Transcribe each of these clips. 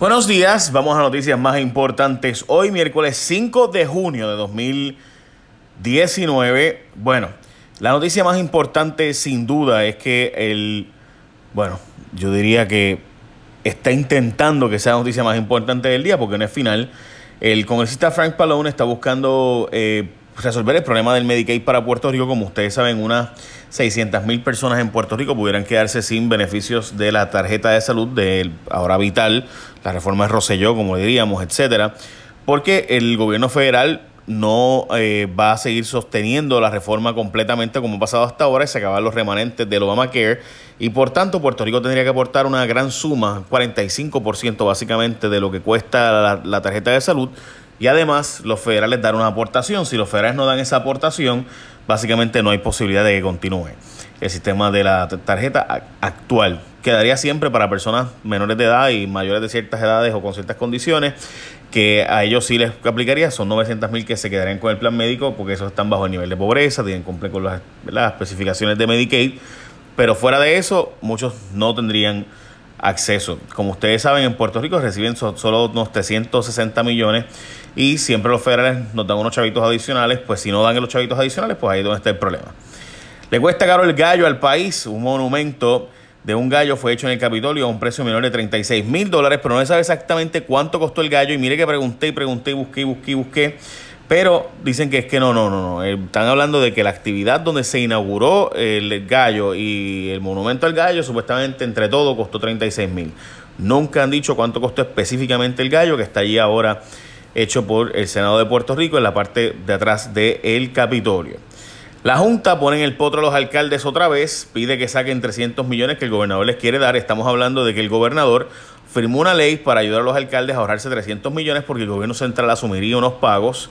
Buenos días, vamos a noticias más importantes. Hoy miércoles 5 de junio de 2019. Bueno, la noticia más importante sin duda es que el, bueno, yo diría que está intentando que sea la noticia más importante del día porque no es final. El congresista Frank Pallone está buscando eh, resolver el problema del Medicaid para Puerto Rico. Como ustedes saben, unas 600 mil personas en Puerto Rico pudieran quedarse sin beneficios de la tarjeta de salud de ahora vital, la reforma de Roselló, como diríamos, etcétera, porque el gobierno federal no eh, va a seguir sosteniendo la reforma completamente como ha pasado hasta ahora y se acaban los remanentes del Obamacare y por tanto Puerto Rico tendría que aportar una gran suma, 45% básicamente de lo que cuesta la tarjeta de salud y además los federales dan una aportación. Si los federales no dan esa aportación, básicamente no hay posibilidad de que continúe el sistema de la tarjeta actual. Quedaría siempre para personas menores de edad y mayores de ciertas edades o con ciertas condiciones, que a ellos sí les aplicaría. Son 900 mil que se quedarían con el plan médico porque esos están bajo el nivel de pobreza, tienen cumplir con las, las especificaciones de Medicaid. Pero fuera de eso, muchos no tendrían acceso. Como ustedes saben, en Puerto Rico reciben solo unos 360 millones y siempre los federales nos dan unos chavitos adicionales, pues si no dan los chavitos adicionales, pues ahí es donde está el problema. Le cuesta caro el gallo al país, un monumento de un gallo fue hecho en el Capitolio a un precio menor de 36 mil dólares, pero no se sabe exactamente cuánto costó el gallo y mire que pregunté y pregunté y busqué y busqué y busqué pero dicen que es que no, no, no, no. Eh, están hablando de que la actividad donde se inauguró el gallo y el monumento al gallo, supuestamente entre todo costó 36 mil. Nunca han dicho cuánto costó específicamente el gallo, que está allí ahora hecho por el Senado de Puerto Rico en la parte de atrás del Capitolio. La Junta pone en el potro a los alcaldes otra vez, pide que saquen 300 millones que el gobernador les quiere dar. Estamos hablando de que el gobernador firmó una ley para ayudar a los alcaldes a ahorrarse 300 millones porque el gobierno central asumiría unos pagos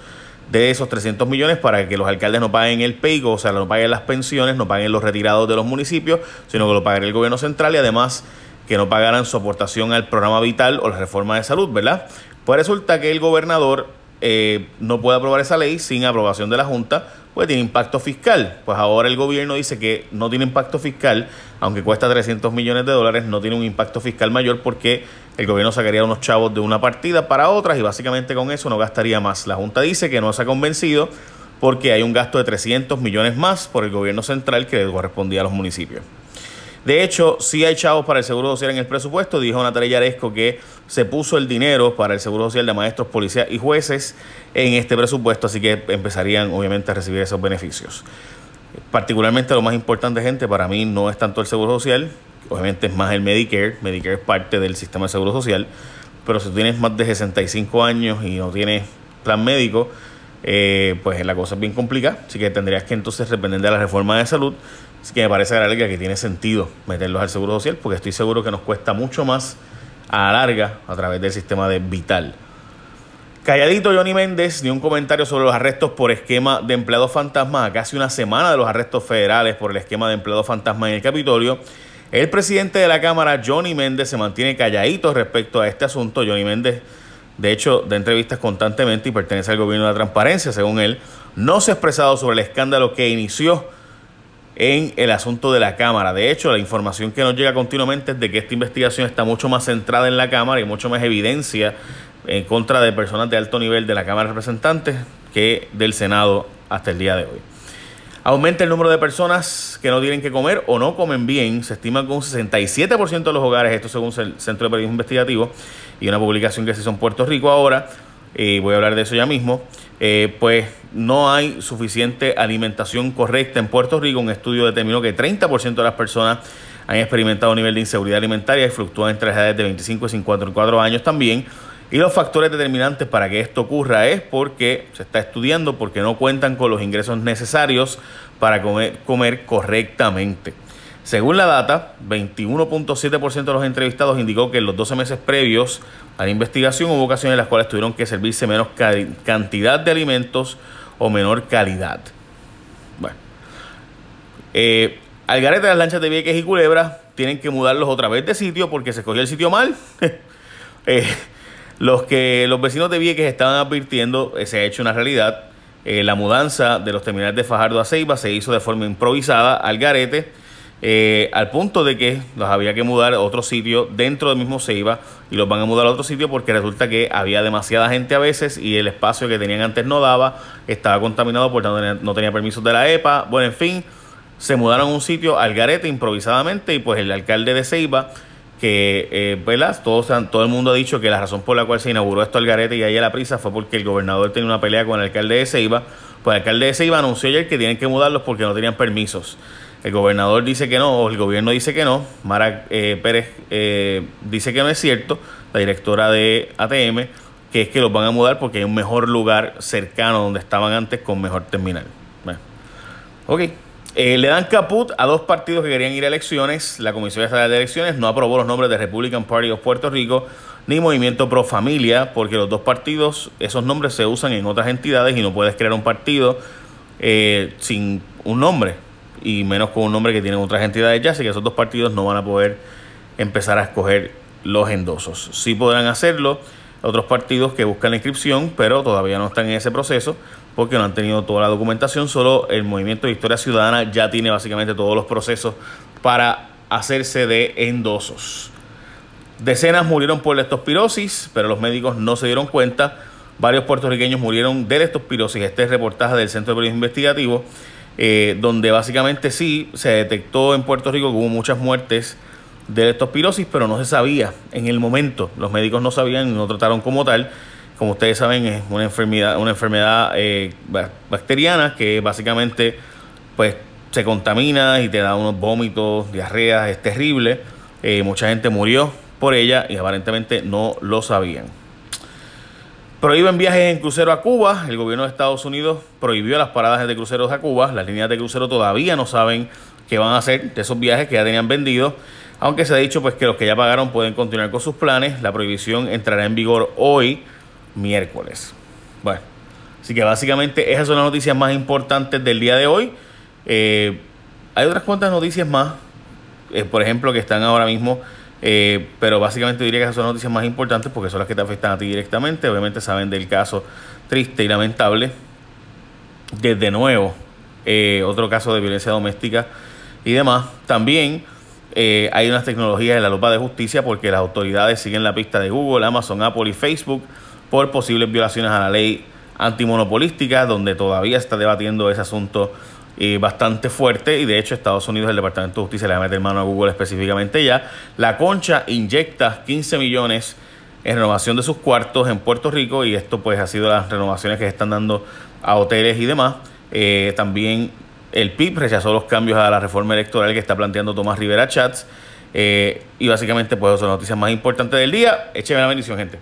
de esos 300 millones para que los alcaldes no paguen el PEIGO, o sea, no paguen las pensiones, no paguen los retirados de los municipios, sino que lo pagaría el gobierno central y además que no pagaran su aportación al programa vital o la reforma de salud, ¿verdad? Pues resulta que el gobernador eh, no puede aprobar esa ley sin aprobación de la Junta, pues tiene impacto fiscal. Pues ahora el gobierno dice que no tiene impacto fiscal, aunque cuesta 300 millones de dólares, no tiene un impacto fiscal mayor porque el gobierno sacaría unos chavos de una partida para otras y básicamente con eso no gastaría más. La Junta dice que no se ha convencido porque hay un gasto de 300 millones más por el gobierno central que correspondía a los municipios. De hecho, sí hay chavos para el Seguro Social en el presupuesto. Dijo Natalia Yaresco que se puso el dinero para el Seguro Social de maestros, policías y jueces en este presupuesto, así que empezarían obviamente a recibir esos beneficios. Particularmente lo más importante, gente, para mí no es tanto el Seguro Social, obviamente es más el Medicare. Medicare es parte del sistema de Seguro Social, pero si tienes más de 65 años y no tienes plan médico, eh, pues la cosa es bien complicada, así que tendrías que entonces depender de la reforma de salud Así que me parece a larga que tiene sentido meterlos al Seguro Social porque estoy seguro que nos cuesta mucho más a la larga a través del sistema de Vital. Calladito Johnny Méndez dio un comentario sobre los arrestos por esquema de empleados fantasma a casi una semana de los arrestos federales por el esquema de empleados fantasma en el Capitolio. El presidente de la Cámara, Johnny Méndez, se mantiene calladito respecto a este asunto. Johnny Méndez, de hecho, da entrevistas constantemente y pertenece al gobierno de la transparencia, según él. No se ha expresado sobre el escándalo que inició en el asunto de la Cámara. De hecho, la información que nos llega continuamente es de que esta investigación está mucho más centrada en la Cámara y mucho más evidencia en contra de personas de alto nivel de la Cámara de Representantes que del Senado hasta el día de hoy. Aumenta el número de personas que no tienen que comer o no comen bien. Se estima que un 67% de los hogares, esto según el Centro de Periodismo Investigativo y una publicación que se hizo en Puerto Rico ahora, y voy a hablar de eso ya mismo, eh, pues no hay suficiente alimentación correcta en Puerto Rico. Un estudio determinó que 30% de las personas han experimentado un nivel de inseguridad alimentaria y fluctúan entre las edades de 25 y 54 años también. Y los factores determinantes para que esto ocurra es porque se está estudiando, porque no cuentan con los ingresos necesarios para comer correctamente. Según la data, 21.7% de los entrevistados indicó que en los 12 meses previos a la investigación hubo ocasiones en las cuales tuvieron que servirse menos cantidad de alimentos o menor calidad. Bueno, eh, al garete de las lanchas de Vieques y Culebra tienen que mudarlos otra vez de sitio porque se escogió el sitio mal. eh, los que los vecinos de Vieques estaban advirtiendo, eh, se ha hecho una realidad. Eh, la mudanza de los terminales de Fajardo a Ceiba se hizo de forma improvisada al garete eh, al punto de que los había que mudar a otro sitio dentro del mismo Ceiba y los van a mudar a otro sitio porque resulta que había demasiada gente a veces y el espacio que tenían antes no daba, estaba contaminado por no tenía permisos de la EPA, bueno, en fin, se mudaron a un sitio al garete improvisadamente y pues el alcalde de Ceiba que, eh, ¿verdad? Todo, todo el mundo ha dicho que la razón por la cual se inauguró esto al garete y ahí a la prisa fue porque el gobernador tenía una pelea con el alcalde de Ceiba. Pues el alcalde de Ceiba anunció ayer que tienen que mudarlos porque no tenían permisos. El gobernador dice que no, el gobierno dice que no. Mara eh, Pérez eh, dice que no es cierto, la directora de ATM, que es que los van a mudar porque hay un mejor lugar cercano donde estaban antes con mejor terminal. Bueno. Ok. Eh, le dan caput a dos partidos que querían ir a elecciones. La Comisión Estatal de Elecciones no aprobó los nombres de Republican Party of Puerto Rico ni Movimiento Pro Familia, porque los dos partidos, esos nombres se usan en otras entidades y no puedes crear un partido eh, sin un nombre, y menos con un nombre que tienen otras entidades ya, así que esos dos partidos no van a poder empezar a escoger los endosos. Sí podrán hacerlo otros partidos que buscan la inscripción, pero todavía no están en ese proceso porque no han tenido toda la documentación. Solo el Movimiento de Historia Ciudadana ya tiene básicamente todos los procesos para hacerse de endosos. Decenas murieron por leptospirosis, pero los médicos no se dieron cuenta. Varios puertorriqueños murieron de leptospirosis. Este es reportaje del Centro de Periodismo Investigativo, eh, donde básicamente sí se detectó en Puerto Rico que hubo muchas muertes de leptospirosis, pero no se sabía en el momento. Los médicos no sabían y no trataron como tal. Como ustedes saben, es una enfermedad, una enfermedad eh, bacteriana que básicamente pues, se contamina y te da unos vómitos, diarreas, es terrible. Eh, mucha gente murió por ella y aparentemente no lo sabían. Prohíben viajes en crucero a Cuba. El gobierno de Estados Unidos prohibió las paradas de cruceros a Cuba. Las líneas de crucero todavía no saben qué van a hacer de esos viajes que ya tenían vendidos. Aunque se ha dicho pues que los que ya pagaron pueden continuar con sus planes, la prohibición entrará en vigor hoy, miércoles. Bueno, así que básicamente esas son las noticias más importantes del día de hoy. Eh, hay otras cuantas noticias más, eh, por ejemplo, que están ahora mismo, eh, pero básicamente diría que esas son las noticias más importantes porque son las que te afectan a ti directamente. Obviamente saben del caso triste y lamentable. Desde nuevo, otro caso de violencia doméstica y demás. También eh, hay unas tecnologías en la lupa de justicia porque las autoridades siguen la pista de Google, Amazon, Apple y Facebook por posibles violaciones a la ley antimonopolística, donde todavía está debatiendo ese asunto eh, bastante fuerte y de hecho Estados Unidos, el Departamento de Justicia le va a meter mano a Google específicamente ya. La Concha inyecta 15 millones en renovación de sus cuartos en Puerto Rico y esto pues ha sido las renovaciones que se están dando a hoteles y demás. Eh, también el PIB rechazó los cambios a la reforma electoral que está planteando Tomás Rivera Chats. Eh, y básicamente, pues, son las noticias más importantes del día. Écheme la bendición, gente.